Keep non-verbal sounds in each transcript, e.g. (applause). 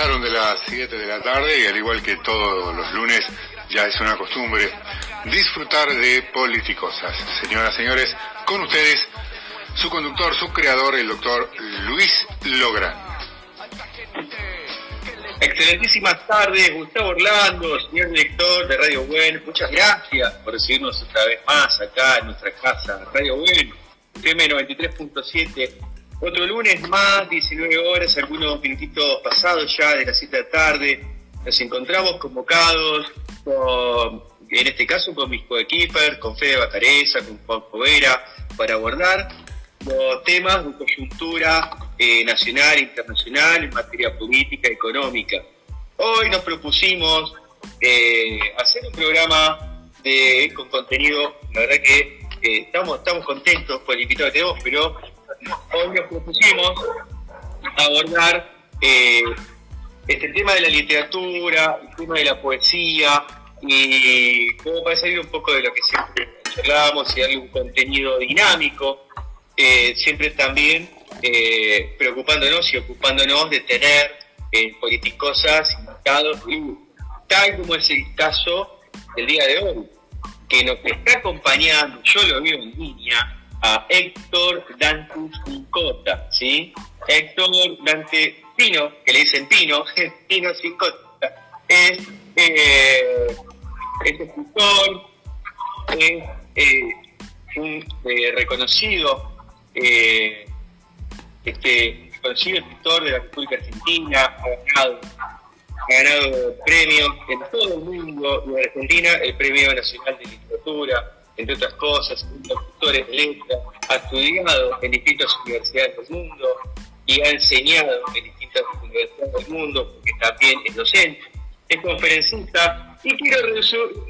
de las 7 de la tarde y al igual que todos los lunes ya es una costumbre disfrutar de politicosas. Señoras, señores, con ustedes su conductor, su creador, el doctor Luis Lográn. Excelentísimas tardes, Gustavo Orlando, señor director de Radio Bueno. Muchas gracias por recibirnos otra vez más acá en nuestra casa, Radio Bueno, FM 93.7. Otro lunes más, 19 horas, algunos minutitos pasados ya de las 7 de la tarde. Nos encontramos convocados con, en este caso con mis coequippers, con Fede Bacareza, con Juan Jovera, para abordar los temas de coyuntura eh, nacional e internacional en materia política económica. Hoy nos propusimos eh, hacer un programa con contenido, la verdad que eh, estamos, estamos contentos por el invitado que tenemos, pero hoy nos propusimos abordar este tema de la literatura, el tema de la poesía, y como para salir un poco de lo que siempre charlábamos y darle un contenido dinámico eh, siempre también eh, preocupándonos y ocupándonos de tener eh, politicosas invitados, tal como es el caso del día de hoy, que nos está acompañando, yo lo veo en línea, a Héctor Dantus Incota, ¿sí? Héctor Dante Pino, que le dicen Pino, (laughs) Pino Cincota, es, eh, es escritor, es un reconocido eh, este conocido escritor de la República Argentina, ha ganado, premios en todo el mundo en Argentina, el Premio Nacional de Literatura, entre otras cosas, doctores de letras, ha estudiado en distintas universidades del mundo y ha enseñado en distintas universidades del mundo, porque también es docente, es conferencista y quiero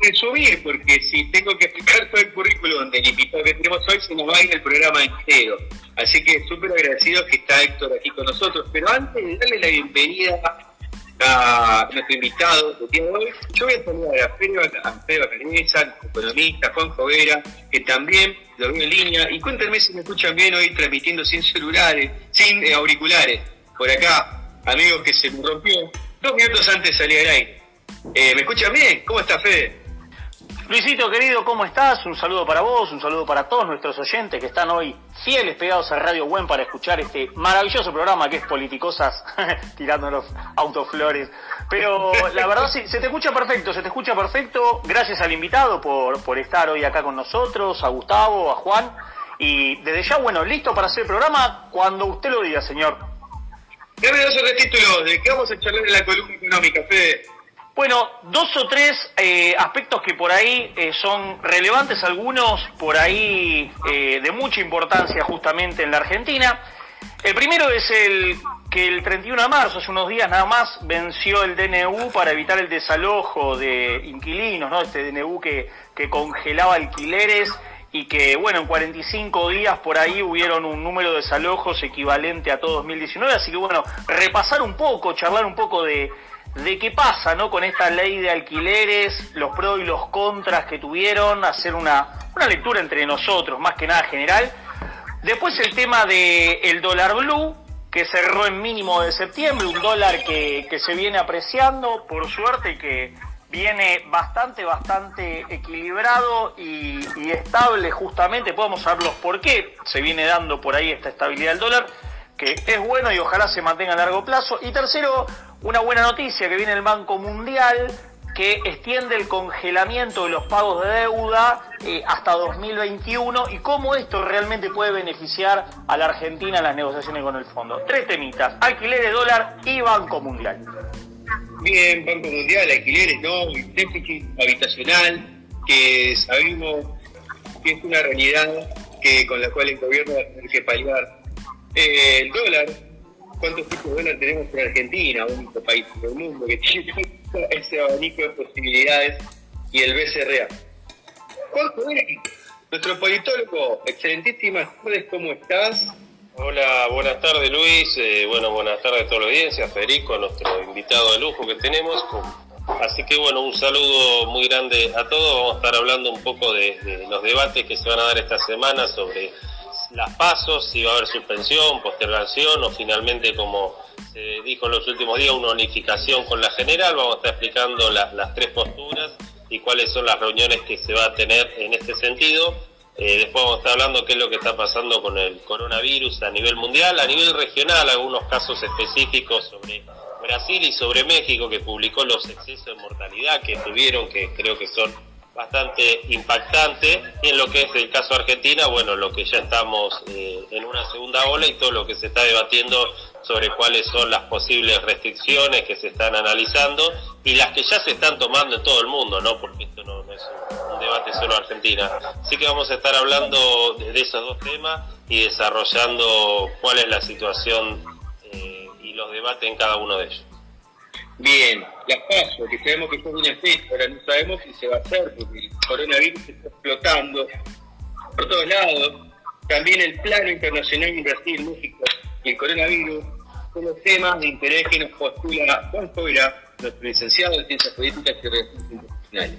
resumir, porque si tengo que explicar todo el currículum del invitado que tenemos hoy, se nos va a ir el programa entero. Así que súper agradecido que está Héctor aquí con nosotros. Pero antes de darle la bienvenida a nuestro invitado de día de hoy, yo voy a saludar a Pedro, a Pedro economista, Juan Jovera, que también lo veo en línea. Y cuéntenme si me escuchan bien hoy transmitiendo sin celulares, sin eh, auriculares. Por acá, amigos que se me rompió. Dos minutos antes salí al aire. Eh, ¿Me escuchan bien? ¿Cómo está Fede? Luisito querido, ¿cómo estás? Un saludo para vos, un saludo para todos nuestros oyentes que están hoy fieles pegados a Radio Buen para escuchar este maravilloso programa que es Politicosas, (laughs) tirándonos autoflores. Pero la verdad sí, se te escucha perfecto, se te escucha perfecto. Gracias al invitado por, por estar hoy acá con nosotros, a Gustavo, a Juan. Y desde ya, bueno, listo para hacer el programa cuando usted lo diga, señor. Dame dos títulos, ¿de qué vamos a charlar en la columna económica, Fede? Bueno, dos o tres eh, aspectos que por ahí eh, son relevantes, algunos por ahí eh, de mucha importancia justamente en la Argentina. El primero es el que el 31 de marzo, hace unos días nada más, venció el DNU para evitar el desalojo de inquilinos, ¿no? Este DNU que, que congelaba alquileres y que, bueno, en 45 días por ahí hubieron un número de desalojos equivalente a todo 2019, así que, bueno, repasar un poco, charlar un poco de de qué pasa ¿no? con esta ley de alquileres, los pros y los contras que tuvieron, hacer una, una lectura entre nosotros, más que nada general. Después el tema del el dólar blue, que cerró en mínimo de septiembre, un dólar que, que se viene apreciando, por suerte, que viene bastante, bastante equilibrado y, estable justamente. Podemos saber los por qué se viene dando por ahí esta estabilidad del dólar, que es bueno y ojalá se mantenga a largo plazo. Y tercero, una buena noticia que viene el Banco Mundial que extiende el congelamiento de los pagos de deuda eh, hasta 2021 y cómo esto realmente puede beneficiar a la Argentina en las negociaciones con el fondo. Tres temitas, alquileres, dólar y Banco Mundial. Bien, Banco Mundial, alquileres, ¿no? Déficit habitacional, que sabemos que es una realidad que con la cual el gobierno va a tener que paliar. Eh, el dólar, cuántos tipos de dólar tenemos en Argentina, único país del mundo que tiene (laughs) ese abanico de posibilidades, y el BCRA. nuestro politólogo, excelentísimas tardes, ¿cómo estás? Hola, buenas tardes Luis, eh, bueno, buenas tardes a toda la audiencia, Federico, nuestro invitado de lujo que tenemos. Así que bueno, un saludo muy grande a todos. Vamos a estar hablando un poco de los debates que se van a dar esta semana sobre las pasos, si va a haber suspensión, postergación o finalmente, como se dijo en los últimos días, una unificación con la general. Vamos a estar explicando las tres posturas y cuáles son las reuniones que se va a tener en este sentido. Eh, después vamos a estar hablando qué es lo que está pasando con el coronavirus a nivel mundial, a nivel regional, algunos casos específicos sobre Brasil y sobre México, que publicó los excesos de mortalidad que tuvieron, que creo que son bastante impactantes. Y en lo que es el caso Argentina, bueno, lo que ya estamos eh, en una segunda ola y todo lo que se está debatiendo sobre cuáles son las posibles restricciones que se están analizando y las que ya se están tomando en todo el mundo, ¿no? Porque esto no, es un, debate solo Argentina. Así que vamos a estar hablando de, esos dos temas y desarrollando cuál es la situación eh, y los debates en cada uno de ellos. Bien, las paso, que sabemos que son una fecha, ahora no sabemos si se va a hacer porque el coronavirus está explotando por todos lados. También el plano internacional en Brasil, México y el coronavirus son los temas de interés que nos postula Juan Cobra, nuestro licenciado en Ciencias Políticas y Relaciones Internacionales.